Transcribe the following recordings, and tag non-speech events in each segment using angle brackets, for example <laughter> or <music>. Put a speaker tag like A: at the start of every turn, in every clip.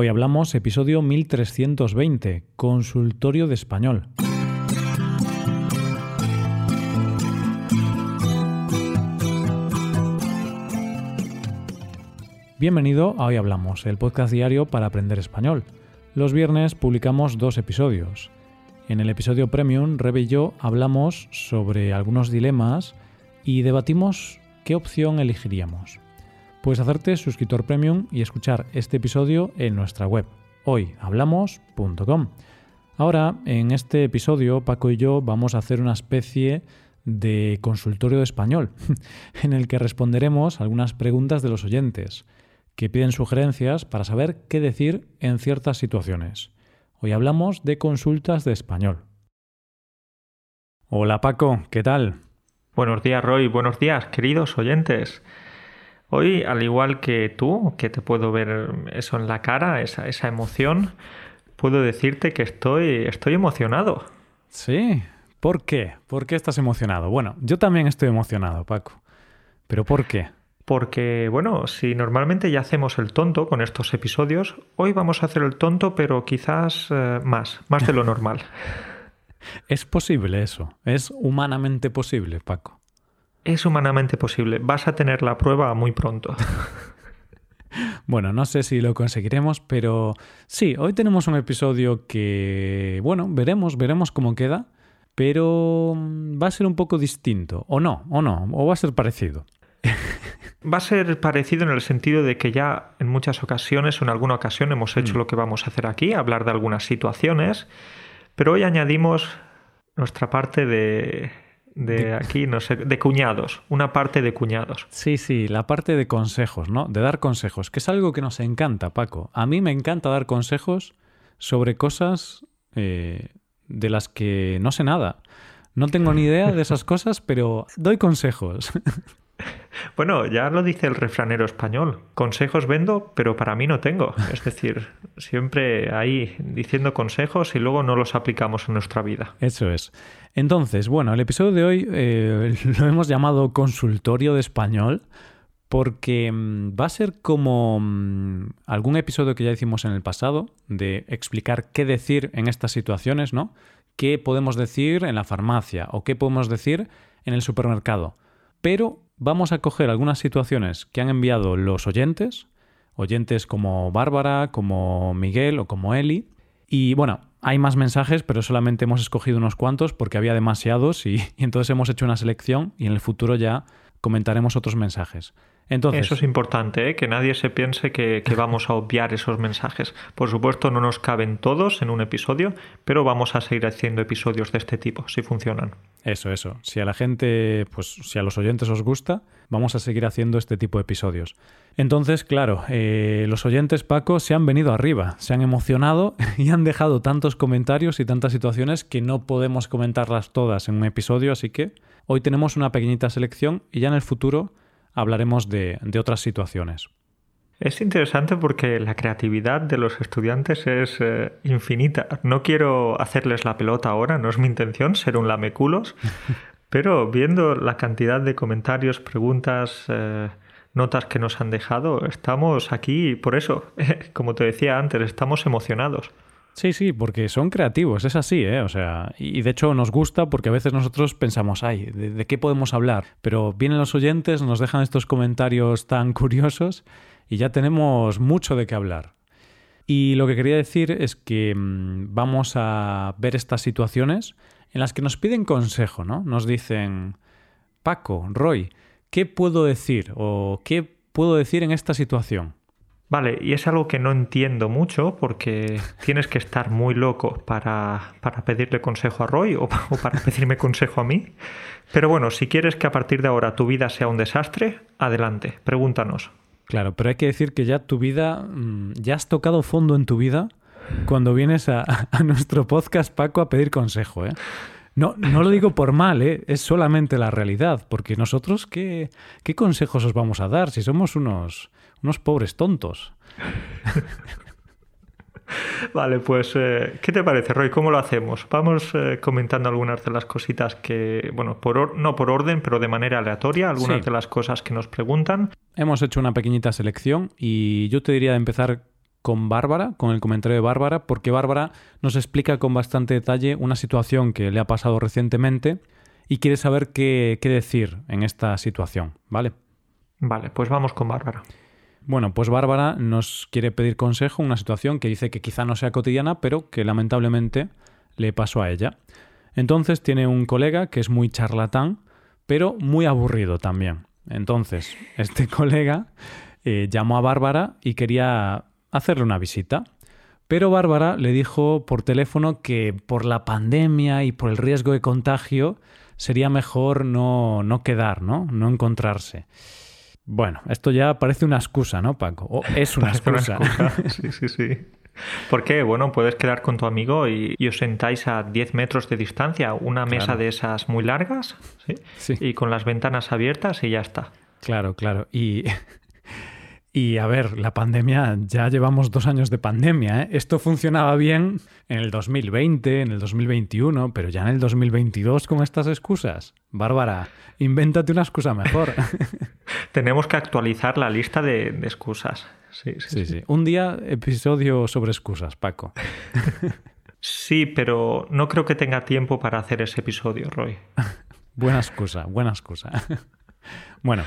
A: Hoy hablamos episodio 1320, Consultorio de Español. Bienvenido a Hoy Hablamos, el podcast diario para aprender español. Los viernes publicamos dos episodios. En el episodio Premium, Rebe y yo hablamos sobre algunos dilemas y debatimos qué opción elegiríamos. Puedes hacerte suscriptor Premium y escuchar este episodio en nuestra web, hoyhablamos.com. Ahora, en este episodio, Paco y yo vamos a hacer una especie de consultorio de español, <laughs> en el que responderemos algunas preguntas de los oyentes que piden sugerencias para saber qué decir en ciertas situaciones. Hoy hablamos de consultas de español. Hola Paco, ¿qué tal?
B: Buenos días Roy, buenos días queridos oyentes. Hoy, al igual que tú, que te puedo ver eso en la cara, esa, esa emoción, puedo decirte que estoy, estoy emocionado.
A: Sí, ¿por qué? ¿Por qué estás emocionado? Bueno, yo también estoy emocionado, Paco. ¿Pero por qué?
B: porque, bueno, si normalmente ya hacemos el tonto con estos episodios, hoy vamos a hacer el tonto, pero quizás eh, más, más de lo normal. <laughs>
A: es posible eso, es humanamente posible, Paco.
B: Es humanamente posible, vas a tener la prueba muy pronto. <laughs>
A: Bueno, no sé si lo conseguiremos, pero sí, hoy tenemos un episodio que, bueno, veremos, veremos cómo queda, pero va a ser un poco distinto, o no, o no, o va a ser parecido. <laughs>
B: Va a ser parecido en el sentido de que ya en muchas ocasiones o en alguna ocasión hemos hecho mm. lo que vamos a hacer aquí, hablar de algunas situaciones, pero hoy añadimos nuestra parte de, de aquí, no sé, de cuñados, una parte de cuñados.
A: Sí, sí, la parte de consejos, ¿no? De dar consejos, que es algo que nos encanta, Paco. A mí me encanta dar consejos sobre cosas eh, de las que no sé nada. No tengo ni idea de esas cosas, pero doy consejos. <laughs>
B: Bueno, ya lo dice el refranero español. Consejos vendo, pero para mí no tengo. Es decir, siempre ahí diciendo consejos y luego no los aplicamos en nuestra vida.
A: Eso es. Entonces, bueno, el episodio de hoy eh, <laughs> lo hemos llamado consultorio de español porque mm, va a ser como mm, algún episodio que ya hicimos en el pasado de explicar qué decir en estas situaciones, ¿no? ¿Qué podemos decir en la farmacia o qué podemos decir en el supermercado? Pero vamos a coger algunas situaciones que han enviado los oyentes, oyentes como Bárbara, como Miguel o como Eli. Y bueno, hay más mensajes, pero solamente hemos escogido unos cuantos porque había demasiados y, <laughs> entonces hemos hecho una selección y en el futuro ya comentaremos otros mensajes.
B: Eso es importante, ¿eh? que nadie se piense que, vamos a obviar esos mensajes. Por supuesto, no nos caben todos en un episodio, pero vamos a seguir haciendo episodios de este tipo, si funcionan.
A: Eso, eso. Si a la gente, pues si a los oyentes os gusta, vamos a seguir haciendo este tipo de episodios. Entonces, claro, eh, los oyentes, Paco, se han venido arriba, se han emocionado <laughs> y han dejado tantos comentarios y tantas situaciones que no podemos comentarlas todas en un episodio, así que hoy tenemos una pequeñita selección y ya en el futuro hablaremos de, otras situaciones.
B: Es interesante porque la creatividad de los estudiantes es eh, infinita. No quiero hacerles la pelota ahora, no es mi intención ser un lameculos, <laughs> pero viendo la cantidad de comentarios, preguntas, eh, notas que nos han dejado, estamos aquí por eso, <laughs> como te decía antes, estamos emocionados.
A: Sí, sí, porque son creativos, es así, ¿eh? O sea, y de hecho nos gusta porque a veces nosotros pensamos, ay, ¿de, qué podemos hablar? Pero vienen los oyentes, nos dejan estos comentarios tan <laughs> curiosos y ya tenemos mucho de qué hablar. Y lo que quería decir es que mm, vamos a ver estas situaciones en las que nos piden consejo, ¿no? Nos dicen, Paco, Roy, ¿qué puedo decir? o ¿qué puedo decir en esta situación?
B: Vale, y es algo que no entiendo mucho porque <laughs> tienes que estar muy loco para, pedirle consejo a Roy <laughs> o, para pedirme consejo a mí. Pero bueno, si quieres que a partir de ahora tu vida sea un desastre, adelante, pregúntanos.
A: Claro, pero hay que decir que ya tu vida, mm, ya has tocado fondo en tu vida cuando vienes <laughs> a, nuestro podcast, Paco, a pedir consejo, ¿eh? No, no lo digo por mal, ¿eh? es solamente la realidad, porque nosotros, ¿qué, ¿qué consejos os vamos a dar si somos unos, unos pobres tontos. <laughs> <laughs>
B: Vale, pues, eh, ¿qué te parece, Roy? ¿Cómo lo hacemos? Vamos eh, comentando algunas de las cositas que, bueno, por no por orden, pero de manera aleatoria, algunas de las cosas que nos preguntan.
A: Hemos hecho una pequeñita selección y yo te diría de empezar con Bárbara, con el comentario de Bárbara, porque Bárbara nos explica con bastante detalle una situación que le ha pasado recientemente y quiere saber qué, qué decir en esta situación, ¿vale?
B: Vale, pues vamos con Bárbara.
A: Bueno, pues Bárbara nos quiere pedir consejo una situación que dice que quizá no sea cotidiana, pero que lamentablemente le pasó a ella. Entonces tiene un colega que es muy charlatán, pero muy aburrido también. Entonces, este <laughs> colega eh, llamó a Bárbara y quería hacerle una visita. Pero Bárbara le dijo por teléfono que por la pandemia y por el riesgo de contagio sería mejor no, no quedar, ¿no? No encontrarse. Bueno, esto ya parece una excusa, ¿no, Paco? O es una excusa. <laughs>
B: Sí, sí, sí. ¿Por qué? Bueno, puedes quedar con tu amigo y, os sentáis a 10 metros de distancia, una mesa de esas muy largas, ¿sí? ¿sí? Y con las ventanas abiertas y ya está.
A: Claro, claro. Y y a ver, la pandemia, ya llevamos dos años de pandemia. ¿eh? Esto funcionaba bien en el 2020, en el 2021, pero ya en el 2022 con estas excusas. Bárbara, invéntate una excusa mejor. <laughs>
B: Tenemos que actualizar la lista de, excusas. Sí sí,
A: sí, Un día episodio sobre excusas, Paco. <laughs>
B: sí, pero no creo que tenga tiempo para hacer ese episodio, Roy. <laughs>
A: buena excusa, buena excusa. bueno.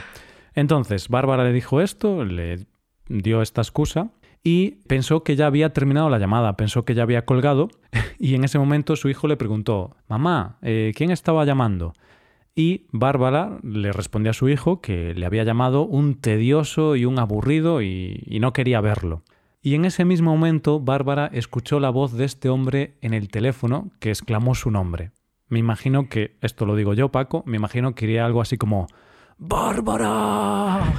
A: Entonces, Bárbara le dijo esto, le dio esta excusa y pensó que ya había terminado la llamada, pensó que ya había colgado <laughs> y en ese momento su hijo le preguntó, mamá, eh, ¿quién estaba llamando? Y Bárbara le respondió a su hijo que le había llamado un tedioso y un aburrido y, y no quería verlo. Y en ese mismo momento Bárbara escuchó la voz de este hombre en el teléfono que exclamó su nombre. Me imagino que, esto lo digo yo, Paco, me imagino que iría algo así como ¡Bárbara! <laughs>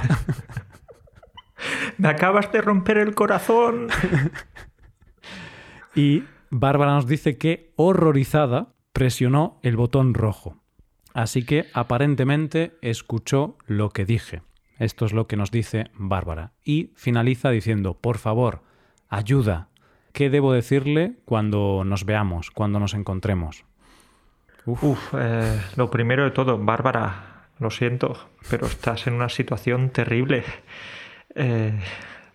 B: Me acabas de romper el corazón. <laughs>
A: y Bárbara nos dice que, horrorizada, presionó el botón rojo. Así que aparentemente escuchó lo que dije. Esto es lo que nos dice Bárbara. Y finaliza diciendo, por favor, ayuda. ¿Qué debo decirle cuando nos veamos, cuando nos encontremos?
B: Uf, eh, lo primero de todo, Bárbara, lo siento, pero estás en una situación terrible. Eh,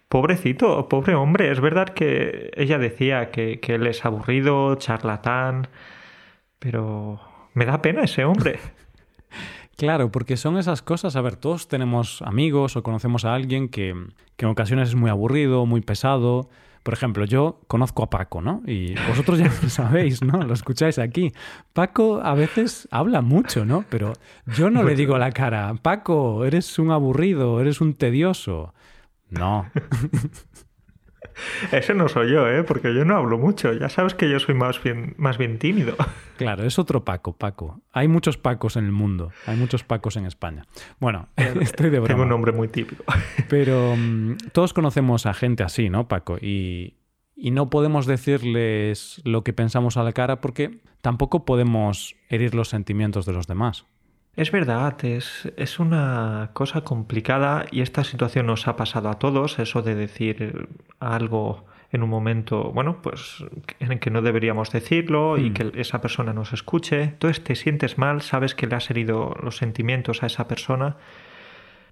B: pobrecito, pobre hombre, es verdad que ella decía que, que él es aburrido, charlatán, pero me da pena ese hombre. <laughs>
A: Claro, porque son esas cosas. A ver, todos tenemos amigos o conocemos a alguien que, que, en ocasiones es muy aburrido, muy pesado, por ejemplo, yo conozco a Paco, ¿no? Y vosotros ya lo sabéis, ¿no? Lo escucháis aquí. Paco a veces habla mucho, ¿no? Pero yo no le digo a la cara, Paco, eres un aburrido, eres un tedioso. No.
B: Ese no soy yo, ¿eh? Porque yo no hablo mucho. Ya sabes que yo soy más bien, más bien tímido.
A: Claro, es otro Paco, Paco. Hay muchos Pacos en el mundo. Hay muchos Pacos en España. Bueno, <laughs> estoy de broma.
B: Tengo un nombre muy típico. <laughs>
A: Pero mm, todos conocemos a gente así, ¿no, Paco? Y, y no podemos decirles lo que pensamos a la cara porque tampoco podemos herir los sentimientos de los demás.
B: Es verdad, es, es, una cosa complicada y esta situación nos ha pasado a todos, eso de decir algo en un momento, bueno, pues en el que no deberíamos decirlo y hmm. que esa persona nos escuche. Entonces te sientes mal, sabes que le has herido los sentimientos a esa persona.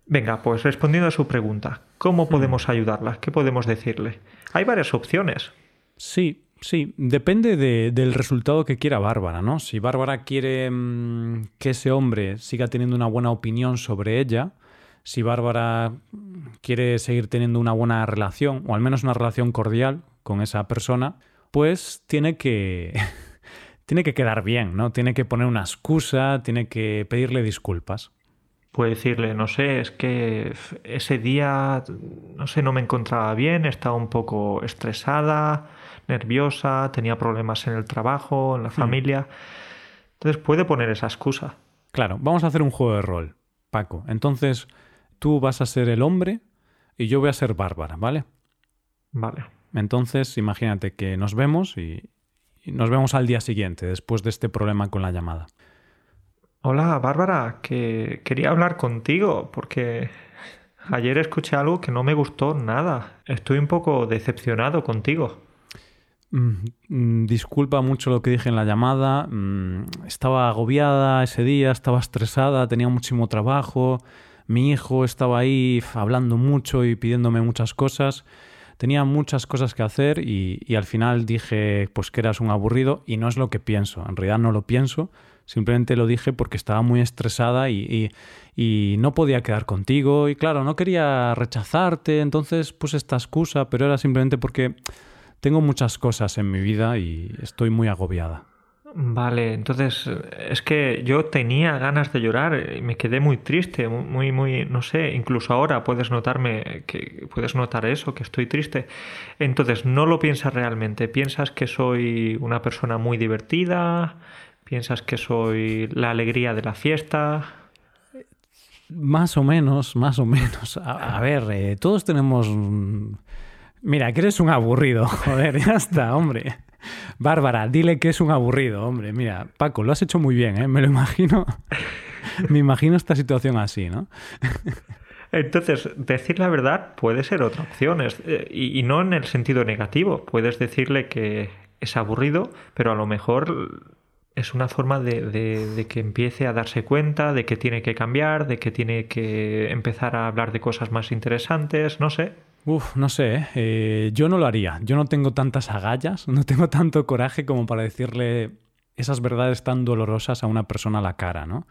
B: Venga, pues respondiendo a su pregunta, ¿cómo hmm. podemos ayudarla? ¿Qué podemos decirle? Hay varias opciones.
A: Sí, Sí, depende del resultado que quiera Bárbara, ¿no? Si Bárbara quiere mm, que ese hombre siga teniendo una buena opinión sobre ella, si Bárbara quiere seguir teniendo una buena relación, o al menos una relación cordial con esa persona, pues tiene que. <laughs> tiene que quedar bien, ¿no? Tiene que poner una excusa, tiene que pedirle disculpas.
B: Puede decirle, no sé, es que ese día, no sé, no me encontraba bien, estaba un poco estresada nerviosa, tenía problemas en el trabajo, en la hmm. familia. Entonces puede poner esa excusa.
A: Claro, vamos a hacer un juego de rol, Paco. Entonces tú vas a ser el hombre y yo voy a ser Bárbara, ¿vale?
B: Vale.
A: Entonces imagínate que nos vemos y, nos vemos al día siguiente, después de este problema con la llamada.
B: Hola, Bárbara, que quería hablar contigo porque ayer escuché algo que no me gustó nada. Estoy un poco decepcionado contigo.
A: Mm, mm, disculpa mucho lo que dije en la llamada. Mm, estaba agobiada ese día, estaba estresada, tenía muchísimo trabajo. Mi hijo estaba ahí hablando mucho y pidiéndome muchas cosas. tenía muchas cosas que hacer y, al final dije pues que eras un aburrido y no es lo que pienso. En realidad no lo pienso, simplemente lo dije porque estaba muy estresada y, y, no podía quedar contigo y claro, no quería rechazarte, entonces puse esta excusa, pero era simplemente porque tengo muchas cosas en mi vida y estoy muy agobiada.
B: Vale, entonces es que yo tenía ganas de llorar y me quedé muy triste, muy, muy, no sé, incluso ahora puedes notarme que puedes notar eso, que estoy triste. Entonces no lo piensas realmente, piensas que soy una persona muy divertida, piensas que soy la alegría de la fiesta.
A: Más o menos, más o menos. A, ver, eh, todos tenemos... Mira, que eres un aburrido, <laughs> joder, ya está, hombre. Bárbara, dile que es un aburrido, hombre. Mira, Paco, lo has hecho muy bien, ¿eh? Me lo imagino. <laughs> Me imagino esta situación así, ¿no?
B: Entonces, decir la verdad puede ser otra opción, eh, y, no en el sentido negativo. Puedes decirle que es aburrido, pero a lo mejor es una forma de, que empiece a darse cuenta de que tiene que cambiar, de que tiene que empezar a hablar de cosas más interesantes, no sé.
A: Uf, no sé, ¿eh? Eh, yo no lo haría. Yo no tengo tantas agallas, <laughs> no tengo tanto coraje como para decirle esas verdades tan dolorosas a una persona a la cara, ¿no?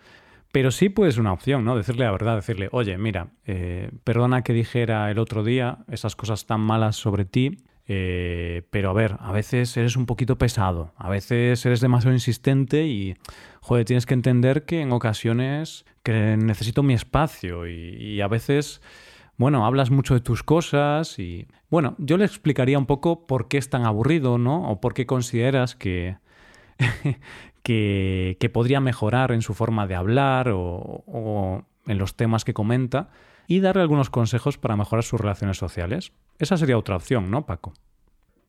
A: Pero sí puede ser una opción, ¿no? Decirle la verdad, decirle, oye, mira, eh, perdona que dijera el otro día esas cosas tan malas sobre ti, pero a ver, a veces eres un poquito pesado, a veces eres demasiado insistente y, joder, tienes que entender que en ocasiones que necesito mi espacio y a veces bueno, hablas mucho de tus cosas y, bueno, yo le explicaría un poco por qué es tan aburrido, ¿no? O por qué consideras que, <laughs> que, podría mejorar en su forma de hablar o, en los temas que comenta y darle algunos consejos para mejorar sus relaciones sociales. Esa sería otra opción, ¿no, Paco?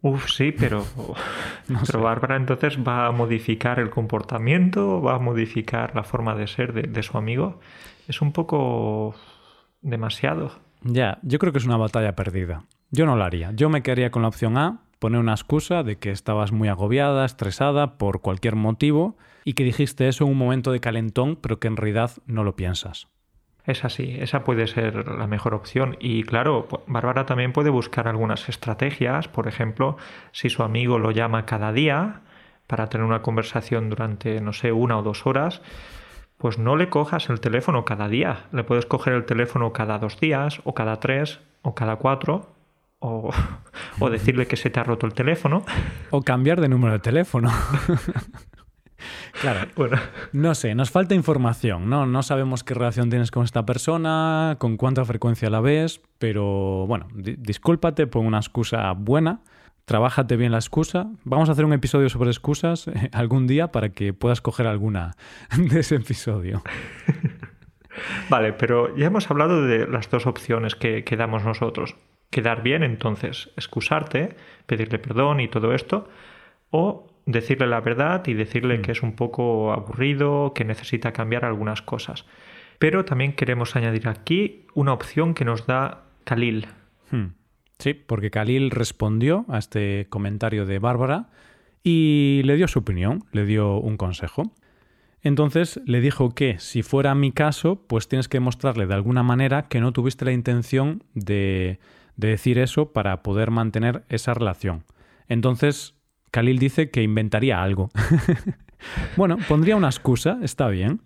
B: Uf, sí, pero, <laughs> pero Bárbara entonces va a modificar el comportamiento, va a modificar la forma de ser de su amigo. Es un poco demasiado.
A: Ya, yo creo que es una batalla perdida. Yo no lo haría. Yo me quedaría con la opción A, poner una excusa de que estabas muy agobiada, estresada por cualquier motivo y que dijiste eso en un momento de calentón, pero que en realidad no lo piensas.
B: Es así, esa puede ser la mejor opción. Y claro, Bárbara también puede buscar algunas estrategias, por ejemplo, si su amigo lo llama cada día para tener una conversación durante, no sé, una o dos horas, pues no le cojas el teléfono cada día. Le puedes coger el teléfono cada dos días, o cada tres, o cada cuatro, o, <laughs> decirle que se te ha roto el teléfono.
A: O cambiar de número de teléfono. <laughs> Claro. Bueno. No sé, nos falta información, ¿no? No sabemos qué relación tienes con esta persona, con cuánta frecuencia la ves, pero bueno, discúlpate, pon una excusa buena trabájate bien la excusa. Vamos a hacer un episodio sobre excusas eh, algún día para que puedas coger alguna <laughs> de ese episodio. <laughs>
B: Vale, pero ya hemos hablado de las dos opciones que, que damos nosotros. Quedar bien, entonces, excusarte, pedirle perdón y todo esto, o decirle la verdad y decirle mm. que es un poco aburrido, que necesita cambiar algunas cosas. Pero también queremos añadir aquí una opción que nos da Khalil.
A: Hmm. Sí, porque Khalil respondió a este comentario de Bárbara y le dio su opinión, le dio un consejo. Entonces le dijo que si fuera mi caso, pues tienes que mostrarle de alguna manera que no tuviste la intención de, de decir eso para poder mantener esa relación. Entonces Khalil dice que inventaría algo. <laughs> bueno, pondría una excusa, está bien.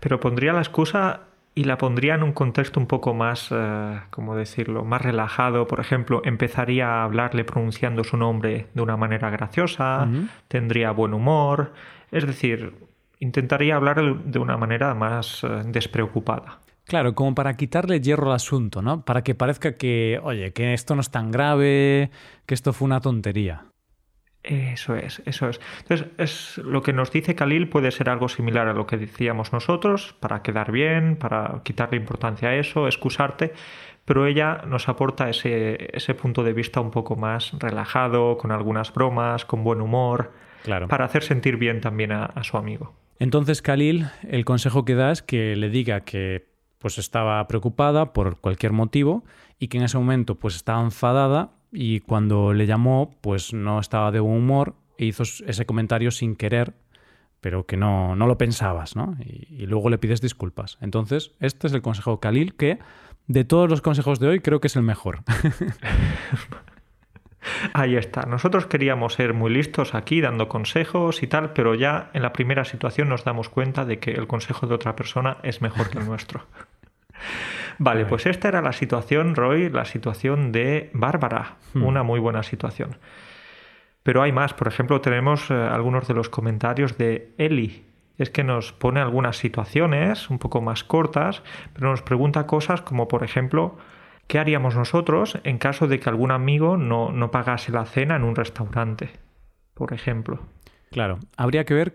B: Pero pondría la excusa y la pondría en un contexto un poco más, eh, ¿cómo decirlo?, más relajado. Por ejemplo, empezaría a hablarle pronunciando su nombre de una manera graciosa, tendría buen humor, es decir, intentaría hablar de una manera más eh, despreocupada.
A: Claro, como para quitarle hierro al asunto, ¿no? Para que parezca que, oye, que esto no es tan grave, que esto fue una tontería.
B: Eso es, eso es. Entonces, es, lo que nos dice Khalil puede ser algo similar a lo que decíamos nosotros, para quedar bien, para quitarle importancia a eso, excusarte, pero ella nos aporta ese, ese punto de vista un poco más relajado, con algunas bromas, con buen humor, claro. para hacer sentir bien también a, a su amigo.
A: Entonces, Khalil, el consejo que da es que le diga que pues estaba preocupada por cualquier motivo y que en ese momento pues estaba enfadada y cuando le llamó, pues no estaba de buen humor e hizo ese comentario sin querer, pero que no, no lo pensabas, ¿no? Y, luego le pides disculpas. Entonces, este es el consejo Khalil que de todos los consejos de hoy, creo que es el mejor. <laughs>
B: Ahí está. Nosotros queríamos ser muy listos aquí dando consejos y tal, pero ya en la primera situación nos damos cuenta de que el consejo de otra persona es mejor que el nuestro. <laughs> Vale, pues esta era la situación, Roy, la situación de Bárbara. Hmm. Una muy buena situación. Pero hay más. Por ejemplo, tenemos eh, algunos de los comentarios de Eli. Es que nos pone algunas situaciones un poco más cortas, pero nos pregunta cosas como, por ejemplo, ¿qué haríamos nosotros en caso de que algún amigo no, no pagase la cena en un restaurante? Por ejemplo.
A: Claro, habría que ver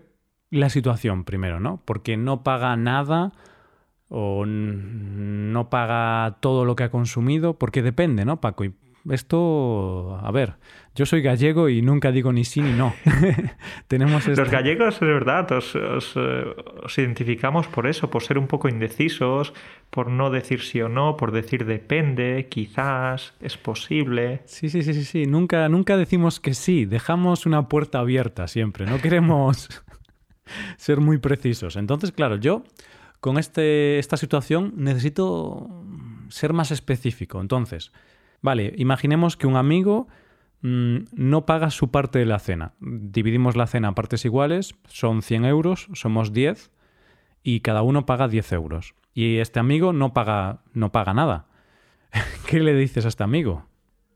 A: la situación primero, ¿no? Porque no paga nada o no paga todo lo que ha consumido, porque depende, ¿no, Paco? Y esto, a ver, yo soy gallego y nunca digo ni sí ni no. <laughs>
B: Tenemos Los gallegos, es verdad, os, eh, os, identificamos por eso, por ser un poco indecisos, por no decir sí o no, por decir depende, quizás, es posible.
A: Sí, sí, sí, sí, sí. Nunca, nunca decimos que sí, dejamos una puerta abierta siempre, no queremos <laughs> ser muy precisos. Entonces, claro, yo con este, esta situación necesito ser más específico. Entonces, vale, imaginemos que un amigo mm, no paga su parte de la cena. Dividimos la cena a partes iguales, son 100 euros, somos 10 y cada uno paga 10 euros. Y este amigo no paga, no paga nada. <laughs> ¿Qué le dices a este amigo?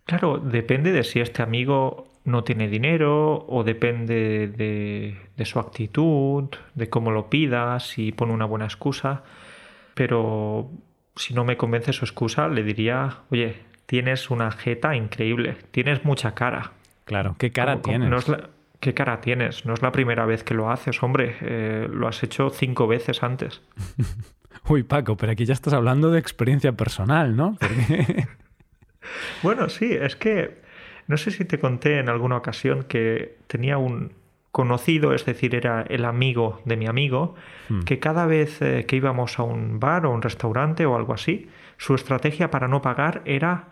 B: Claro, depende de si este amigo no tiene dinero o depende de, su actitud, de cómo lo pida, si pone una buena excusa. Pero si no me convence su excusa, le diría, oye, tienes una jeta increíble, tienes mucha cara.
A: Claro, ¿qué cara tienes?
B: ¿Qué cara tienes? No es la primera vez que lo haces, hombre. Eh, lo has hecho cinco veces antes. <laughs>
A: Uy, Paco, pero aquí ya estás hablando de experiencia personal, ¿no? <laughs>
B: bueno, sí, es que no sé si te conté en alguna ocasión que tenía un conocido, es decir, era el amigo de mi amigo, hmm. que cada vez eh, que íbamos a un bar o un restaurante o algo así, su estrategia para no pagar era,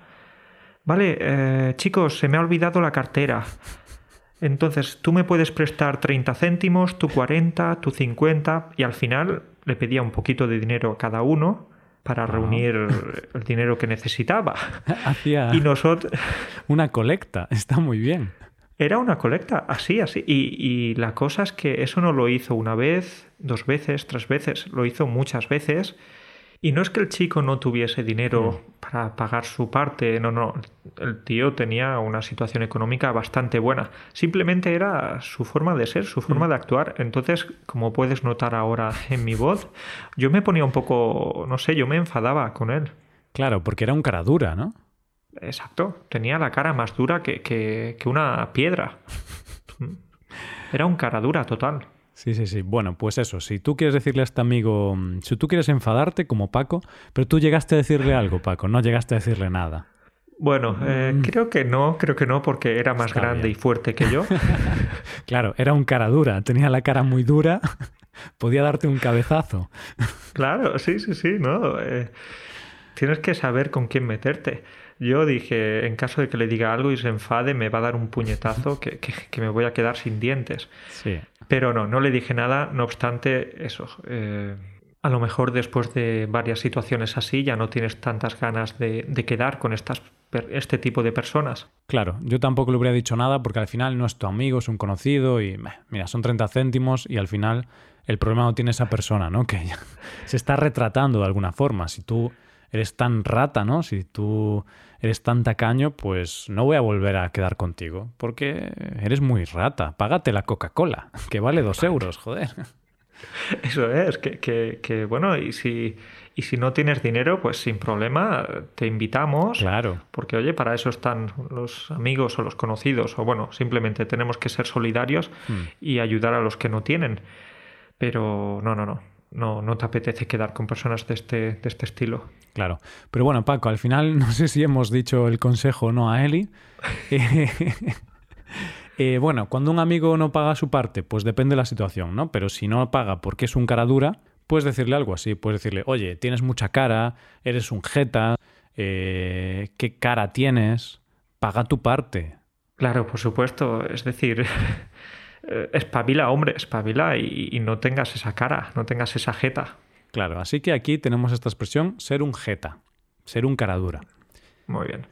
B: vale, eh, chicos, se me ha olvidado la cartera. Entonces, tú me puedes prestar 30 céntimos, tú 40, tú 50, y al final le pedía un poquito de dinero a cada uno para reunir el dinero que necesitaba. <laughs>
A: Hacía y nosotros... una colecta, está muy bien.
B: Era una colecta, así, así. Y, y, la cosa es que eso no lo hizo una vez, dos veces, tres veces, lo hizo muchas veces y no es que el chico no tuviese dinero mm. para pagar su parte, no, no, el tío tenía una situación económica bastante buena. Simplemente era su forma de ser, su forma mm. de actuar. Entonces, como puedes notar ahora en mi voz, yo me ponía un poco, no sé, yo me enfadaba con él.
A: Claro, porque era un cara dura, ¿no?
B: Exacto, tenía la cara más dura que, que, que una piedra. <laughs> Era un cara dura total.
A: Sí, sí, sí. Bueno, pues eso, si tú quieres decirle a este amigo, si tú quieres enfadarte como Paco, pero tú llegaste a decirle algo, Paco, no llegaste a decirle nada.
B: Bueno, eh, mm. creo que no, creo que no, porque era más grande y fuerte que yo. <laughs>
A: claro, era un cara dura, tenía la cara muy dura, <laughs> podía darte un cabezazo.
B: claro, sí, sí, sí, ¿no? Eh, tienes que saber con quién meterte. Yo dije, en caso de que le diga algo y se enfade, me va a dar un puñetazo que, que, me voy a quedar sin dientes.
A: Sí.
B: Pero no, no le dije nada, no obstante, eso. Eh, a lo mejor después de varias situaciones así ya no tienes tantas ganas de, de quedar con estas, este tipo de personas.
A: Claro, yo tampoco le hubiera dicho nada porque al final no es tu amigo, es un conocido y mira, son 30 céntimos y al final el problema no tiene esa persona, ¿no? <laughs> Que se está retratando de alguna forma. Si tú eres tan rata, ¿no? Si tú eres tan tacaño, pues no voy a volver a quedar contigo, porque eres muy rata. Págate la Coca-Cola, que vale dos euros, joder. <laughs>
B: Eso es, que, que, que, bueno, y si, y si no tienes dinero, pues sin problema, te invitamos.
A: Claro.
B: Porque, oye, para eso están los amigos o los conocidos, o bueno, simplemente tenemos que ser solidarios hmm. y ayudar a los que no tienen. Pero no, no, no no, no te apetece quedar con personas de este, de este estilo.
A: Claro. Pero bueno, Paco, al final <laughs> no sé si hemos dicho el consejo o no a Eli. <laughs> Eh, bueno, cuando un amigo no paga su parte, pues depende de la situación, ¿no? Pero si no paga porque es un cara dura, puedes decirle algo así. Puedes decirle, oye, tienes mucha cara, eres un jeta, eh, ¿qué cara tienes? Paga tu parte.
B: Claro, por supuesto. Es decir, <laughs> Eh, espabila, hombre, espabila y, no tengas esa cara, no tengas esa jeta.
A: Claro, así que aquí tenemos esta expresión, ser un jeta. ser un cara dura.
B: Muy bien.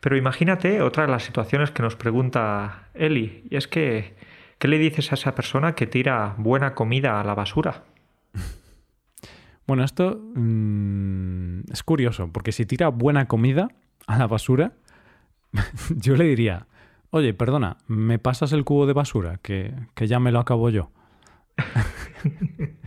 B: Pero imagínate otra de las situaciones que nos pregunta Eli, y es que, ¿qué le dices a esa persona que tira buena comida a la basura? <laughs>
A: Bueno, esto mm, es curioso, porque si tira buena comida a la basura, <laughs> yo le diría, oye, perdona, ¿me pasas el cubo de basura? Que, que ya me lo acabo yo. <laughs>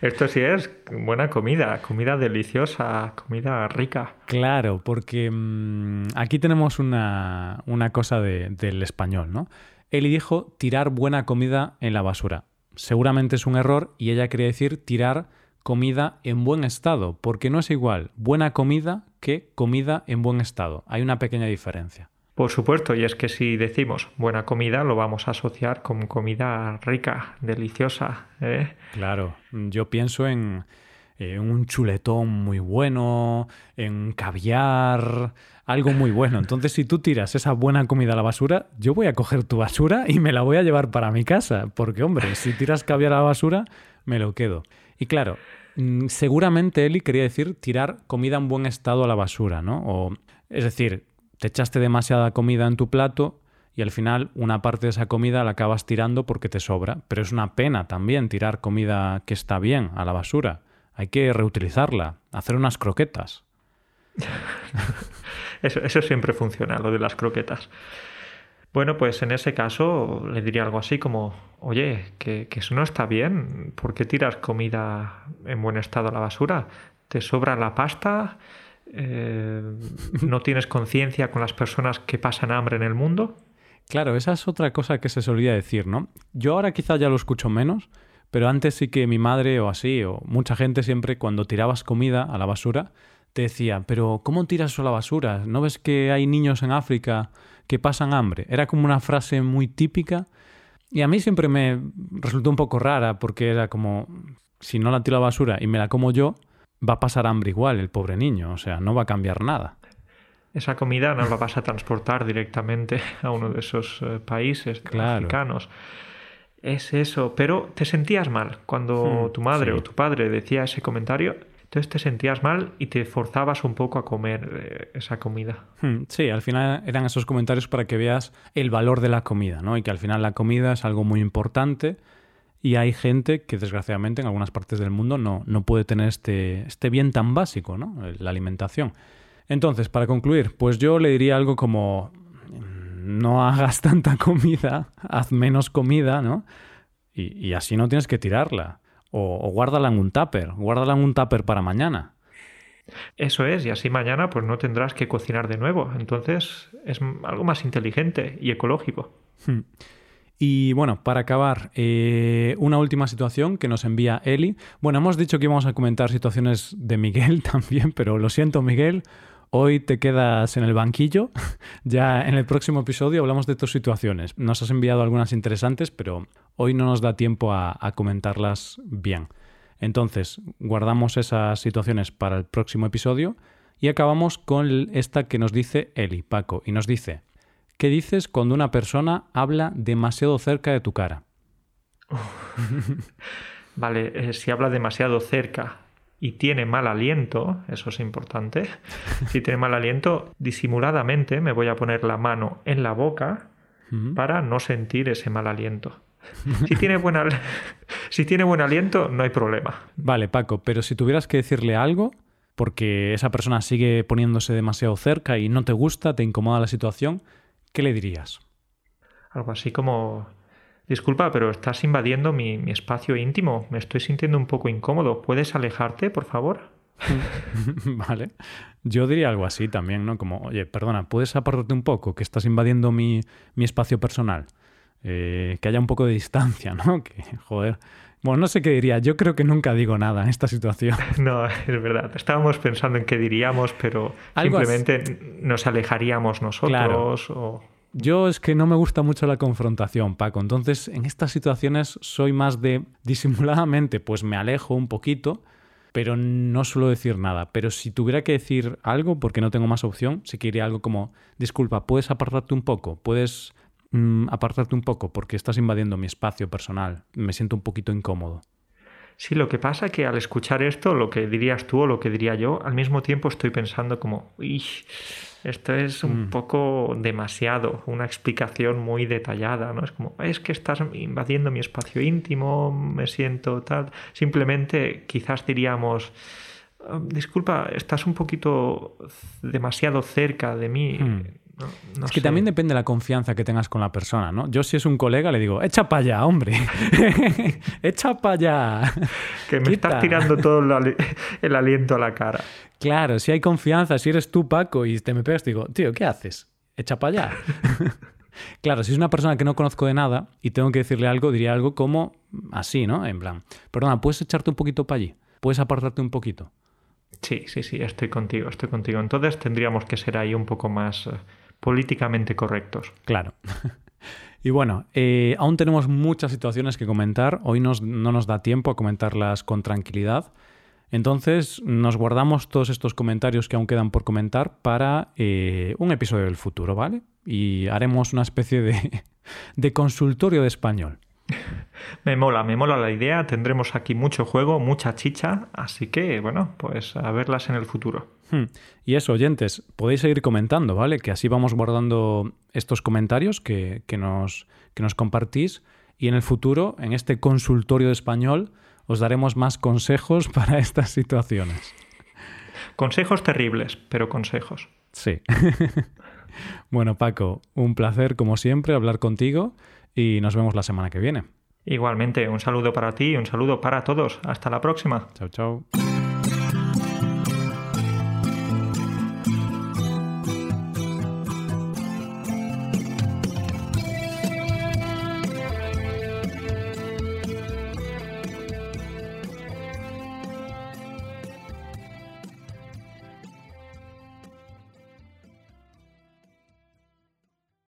B: Esto sí es buena comida, comida deliciosa, comida rica.
A: Claro, porque mm, aquí tenemos una, una cosa del español, ¿no? Él dijo tirar buena comida en la basura. Seguramente es un error y ella quería decir tirar comida en buen estado, porque no es igual buena comida que comida en buen estado. Hay una pequeña diferencia.
B: Por supuesto, y es que si decimos buena comida, lo vamos a asociar con comida rica, deliciosa. ¿eh?
A: Claro, yo pienso en, un chuletón muy bueno, en caviar, algo muy bueno. Entonces, si tú tiras esa buena comida a la basura, yo voy a coger tu basura y me la voy a llevar para mi casa. Porque, hombre, si tiras caviar a la basura, me lo quedo. Y claro, mm, seguramente Eli quería decir tirar comida en buen estado a la basura, ¿no? O, es decir, te echaste demasiada comida en tu plato y al final una parte de esa comida la acabas tirando porque te sobra. Pero es una pena también tirar comida que está bien a la basura. Hay que reutilizarla, hacer unas croquetas. <laughs>
B: eso, siempre funciona, lo de las croquetas. Bueno, pues en ese caso le diría algo así como, oye, que, que, eso no está bien, ¿por qué tiras comida en buen estado a la basura? ¿Te sobra la pasta? Eh, no tienes conciencia con las personas que pasan hambre en el mundo.
A: Claro, esa es otra cosa que se solía decir, ¿no? Yo ahora quizá ya lo escucho menos, pero antes sí que mi madre o así, o mucha gente siempre cuando tirabas comida a la basura, te decía, pero ¿cómo tiras eso a la basura? ¿No ves que hay niños en África que pasan hambre? Era como una frase muy típica y a mí siempre me resultó un poco rara porque era como, si no la tiro a la basura y me la como yo, va a pasar hambre igual el pobre niño, o sea, no va a cambiar nada.
B: Esa comida no la vas a transportar directamente <laughs> a uno de esos eh, países africanos. Es eso, pero te sentías mal cuando hmm, tu madre o tu padre decía ese comentario, entonces te sentías mal y te forzabas un poco a comer eh, esa comida.
A: Hmm, sí, al final eran esos comentarios para que veas el valor de la comida, ¿no? Y que al final la comida es algo muy importante y hay gente que desgraciadamente en algunas partes del mundo no, no puede tener este, este bien tan básico, ¿no? La alimentación. Entonces, para concluir, pues yo le diría algo como no hagas <laughs> tanta comida, haz menos comida, ¿no? Y, así no tienes que tirarla. O, o, guárdala en un tupper, guárdala en un tupper para mañana.
B: Eso es, y así mañana pues no tendrás que cocinar de nuevo. Entonces es algo más inteligente y ecológico. Hmm.
A: Y bueno, para acabar, eh, una última situación que nos envía Eli. Bueno, hemos dicho que íbamos a comentar situaciones de Miguel <laughs> también, pero lo siento Miguel, hoy te quedas en el banquillo. <laughs> ya en el próximo episodio hablamos de tus situaciones. Nos has enviado algunas interesantes, pero hoy no nos da tiempo a, a comentarlas bien. Entonces, guardamos esas situaciones para el próximo episodio y acabamos con esta que nos dice Eli, Paco, y nos dice... ¿Qué dices cuando una persona habla demasiado cerca de tu cara? <laughs>
B: vale, eh, si habla demasiado cerca y tiene mal aliento, eso es importante. <laughs> Si tiene mal aliento, disimuladamente me voy a poner la mano en la boca para no sentir ese mal aliento. <laughs> Si tiene, si tiene buen aliento, no hay problema.
A: Vale, Paco, pero si tuvieras que decirle algo, porque esa persona sigue poniéndose demasiado cerca y no te gusta, te incomoda la situación, ¿qué le dirías?
B: Algo así como, disculpa, pero estás invadiendo mi, espacio íntimo, me estoy sintiendo un poco incómodo, ¿puedes alejarte, por favor? <laughs>
A: vale. Yo diría algo así también, ¿no? Como, oye, perdona, ¿puedes apartarte un poco? Que estás invadiendo mi, espacio personal. Eh, que haya un poco de distancia, ¿no? <laughs> Que, joder. Bueno, no sé qué diría. Yo creo que nunca digo nada en esta situación. <laughs>
B: No, es verdad. Estábamos pensando en qué diríamos, pero simplemente nos alejaríamos nosotros.
A: Yo es que no me gusta mucho la confrontación, Paco. Entonces, en estas situaciones soy más de disimuladamente, pues me alejo un poquito, pero no suelo decir nada. Pero si tuviera que decir algo, porque no tengo más opción, sí que algo como, disculpa, ¿puedes apartarte un poco? ¿Puedes mm, apartarte un poco? Porque estás invadiendo mi espacio personal. Me siento un poquito incómodo.
B: Sí, lo que pasa es que al escuchar esto, lo que dirías tú o lo que diría yo, al mismo tiempo estoy pensando como, uy, esto es un
A: Mm.
B: poco demasiado, una explicación muy detallada, ¿no? Es como, es que estás invadiendo mi espacio íntimo, me siento tal. Simplemente quizás diríamos, "Ah, disculpa, estás un poquito demasiado cerca de mí.
A: Mm.
B: No- no
A: es que
B: sé.
A: también depende de la confianza que tengas con la persona, ¿no? Yo si es un colega le digo, echa para allá, hombre. <laughs> echa para allá.
B: Que me
A: Quita.
B: estás tirando todo el, ali- el aliento a la cara.
A: Claro, si hay confianza, si eres tú, Paco, y te me pegas, te digo, tío, ¿qué haces? Echa para allá. <laughs> claro, si es una persona que no conozco de nada y tengo que decirle algo, diría algo como así, ¿no? En plan, perdona, ¿puedes echarte un poquito para allí? ¿Puedes apartarte un poquito?
B: Sí, sí, sí, estoy contigo, estoy contigo. Entonces tendríamos que ser ahí un poco más eh, políticamente correctos.
A: Claro. <laughs> Y bueno, eh, aún tenemos muchas situaciones que comentar. Hoy nos- no nos da tiempo a comentarlas con tranquilidad. Entonces nos guardamos todos estos comentarios que aún quedan por comentar para eh, un episodio del futuro, ¿vale? Y haremos una especie de, <laughs> de consultorio de español. <laughs>
B: Me mola, me mola la idea. Tendremos aquí mucho juego, mucha chicha. Así que, bueno, pues a verlas en el futuro.
A: Hmm. Y eso, oyentes, podéis seguir comentando, ¿vale? Que así vamos guardando estos comentarios que, que nos, que nos compartís y en el futuro, en este consultorio de español, os daremos más consejos <laughs> para estas situaciones.
B: Consejos terribles, pero consejos.
A: Sí. <laughs> bueno, Paco, un placer como siempre hablar contigo y nos vemos la semana que viene.
B: Igualmente, un saludo para ti y un saludo para todos. Hasta la próxima.
A: Chao, chao.